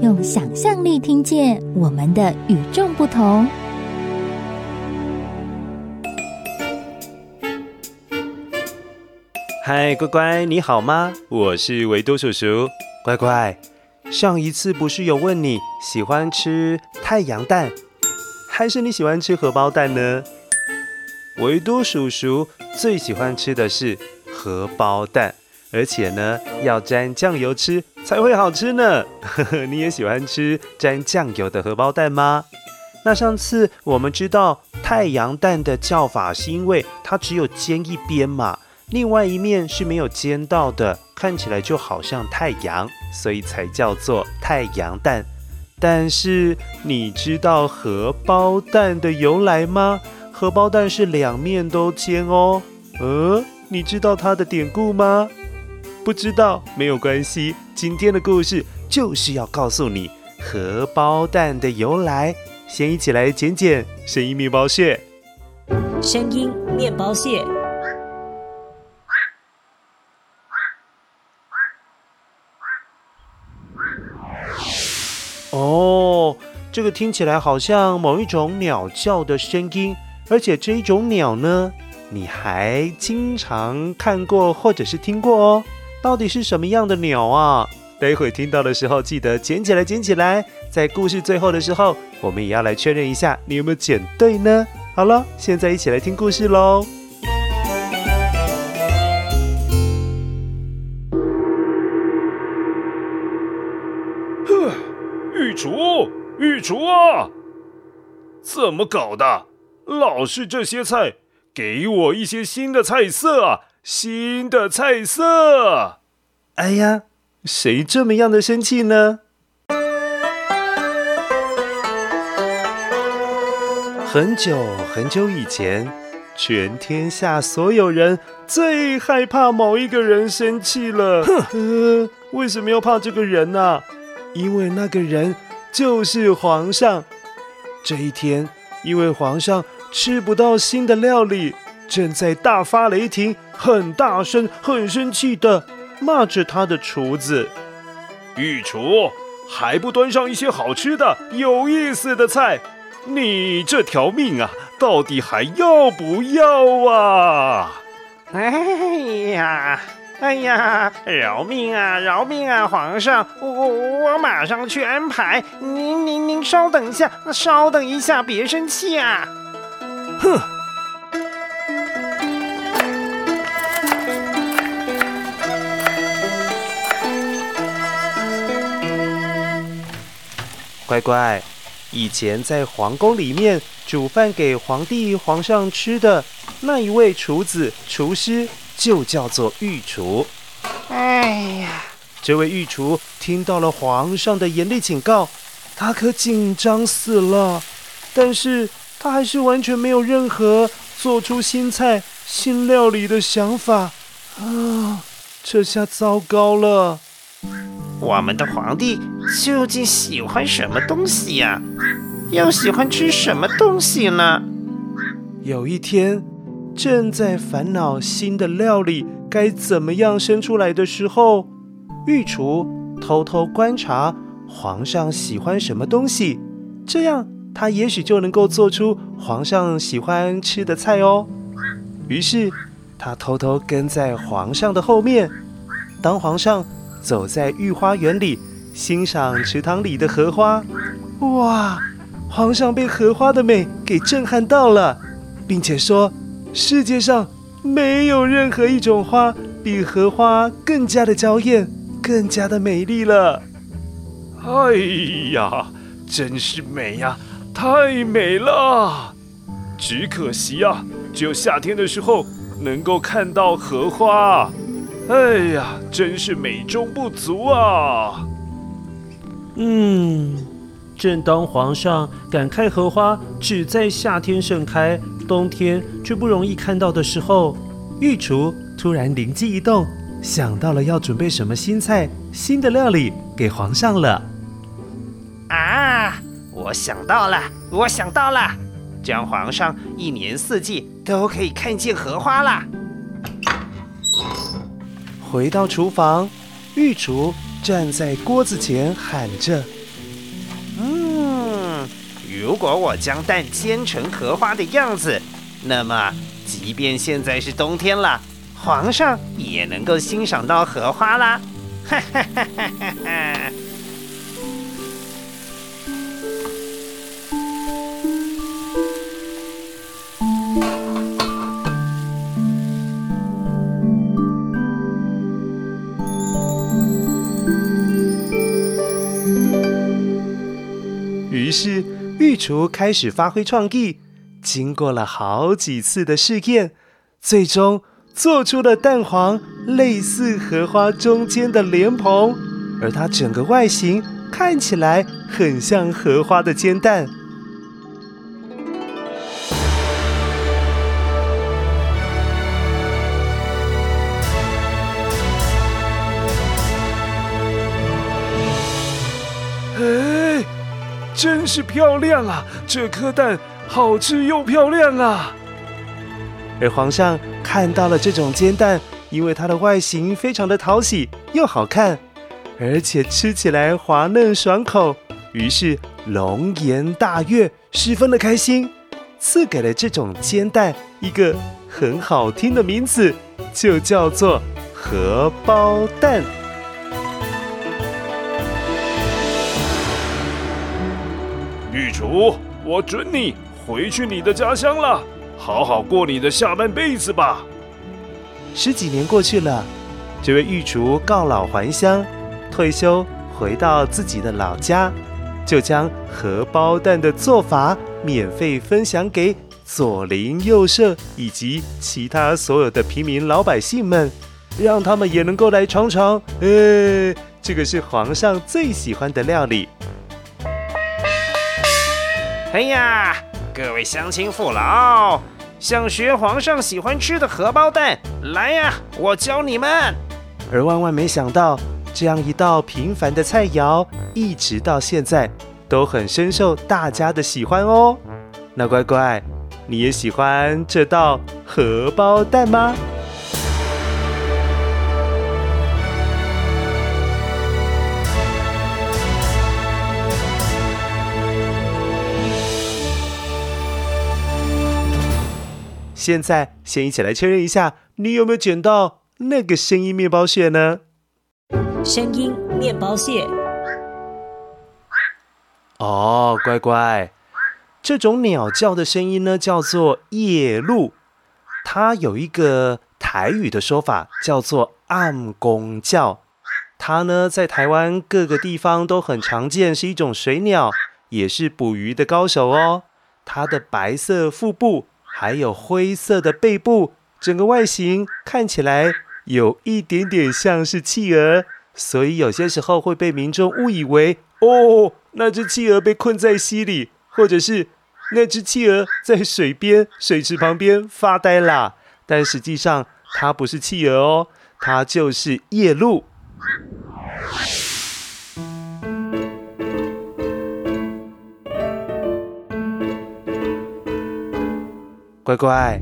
用想象力听见我们的与众不同。嗨，乖乖，你好吗？我是维多叔叔。乖乖，上一次不是有问你喜欢吃太阳蛋，还是你喜欢吃荷包蛋呢？维多叔叔最喜欢吃的是荷包蛋，而且呢，要沾酱油吃才会好吃呢。呵呵，你也喜欢吃沾酱油的荷包蛋吗？那上次我们知道太阳蛋的叫法是因为它只有煎一边嘛，另外一面是没有煎到的，看起来就好像太阳，所以才叫做太阳蛋。但是你知道荷包蛋的由来吗？荷包蛋是两面都煎哦。呃。你知道它的典故吗？不知道没有关系，今天的故事就是要告诉你荷包蛋的由来。先一起来捡捡声音面包屑。声音面包屑。哦，这个听起来好像某一种鸟叫的声音，而且这一种鸟呢，你还经常看过或者是听过哦？到底是什么样的鸟啊？待会听到的时候，记得捡起来，捡起来。在故事最后的时候，我们也要来确认一下，你有没有捡对呢？好了，现在一起来听故事喽。呵，御厨，御厨啊！怎么搞的？老是这些菜。给我一些新的菜色啊！新的菜色！哎呀，谁这么样的生气呢？很久很久以前，全天下所有人最害怕某一个人生气了。哼，呃，为什么要怕这个人呢？因为那个人就是皇上。这一天，因为皇上。吃不到新的料理，正在大发雷霆，很大声、很生气的骂着他的厨子。御厨，还不端上一些好吃的、有意思的菜？你这条命啊，到底还要不要啊？哎呀，哎呀，饶命啊，饶命啊，皇上，我我马上去安排。您您您稍等一下，稍等一下，别生气啊。哼！乖乖，以前在皇宫里面煮饭给皇帝、皇上吃的那一位厨子、厨师，就叫做御厨。哎呀，这位御厨听到了皇上的严厉警告，他可紧张死了。但是。他还是完全没有任何做出新菜、新料理的想法啊！这下糟糕了。我们的皇帝究竟喜欢什么东西呀？又喜欢吃什么东西呢？有一天，正在烦恼新的料理该怎么样生出来的时候，御厨偷偷观察皇上喜欢什么东西，这样。他也许就能够做出皇上喜欢吃的菜哦。于是，他偷偷跟在皇上的后面。当皇上走在御花园里，欣赏池塘里的荷花，哇！皇上被荷花的美给震撼到了，并且说：“世界上没有任何一种花比荷花更加的娇艳，更加的美丽了。”哎呀，真是美呀！太美了，只可惜啊，只有夏天的时候能够看到荷花。哎呀，真是美中不足啊！嗯，正当皇上感慨荷花只在夏天盛开，冬天却不容易看到的时候，御厨突然灵机一动，想到了要准备什么新菜、新的料理给皇上了。啊，我想到了，我想到了，这样皇上一年四季都可以看见荷花啦。回到厨房，御厨站在锅子前喊着。嗯如果我将蛋煎成荷花的样子，那么即便现在是冬天了，皇上也能够欣赏到荷花啦！哈哈哈哈哈哈！于是。御厨开始发挥创意，经过了好几次的试验，最终做出了蛋黄类似荷花中间的莲蓬，而它整个外形看起来很像荷花的煎蛋。真是漂亮啊！这颗蛋好吃又漂亮啊！而皇上看到了这种煎蛋，因为它的外形非常的讨喜又好看，而且吃起来滑嫩爽口，于是龙颜大悦，十分的开心，赐给了这种煎蛋一个很好听的名字，就叫做荷包蛋。御厨，我准你回去你的家乡了，好好过你的下半辈子吧。十几年过去了，这位御厨告老还乡，退休回到自己的老家，就将荷包蛋的做法免费分享给左邻右舍以及其他所有的平民老百姓们，让他们也能够来尝尝。哎，这个是皇上最喜欢的料理。哎呀，各位乡亲父老，想学皇上喜欢吃的荷包蛋，来呀，我教你们。而万万没想到，这样一道平凡的菜肴，一直到现在都很深受大家的喜欢哦。那乖乖，你也喜欢这道荷包蛋吗？现在，先一起来确认一下，你有没有捡到那个声音面包屑呢？声音面包屑。哦，乖乖，这种鸟叫的声音呢，叫做夜鹭。它有一个台语的说法，叫做暗公叫。它呢，在台湾各个地方都很常见，是一种水鸟，也是捕鱼的高手哦。它的白色腹部。还有灰色的背部，整个外形看起来有一点点像是企鹅，所以有些时候会被民众误以为哦，那只企鹅被困在溪里，或者是那只企鹅在水边水池旁边发呆啦。但实际上它不是企鹅哦，它就是夜鹭。乖乖，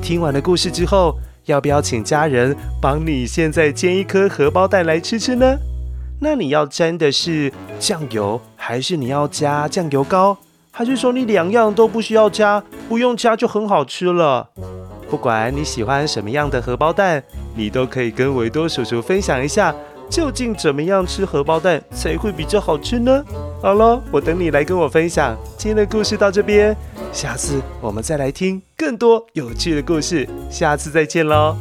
听完了故事之后，要不要请家人帮你现在煎一颗荷包蛋来吃吃呢？那你要沾的是酱油，还是你要加酱油膏？还是说你两样都不需要加，不用加就很好吃了？不管你喜欢什么样的荷包蛋，你都可以跟维多叔叔分享一下，究竟怎么样吃荷包蛋才会比较好吃呢？好了，我等你来跟我分享。今天的故事到这边。下次我们再来听更多有趣的故事，下次再见喽。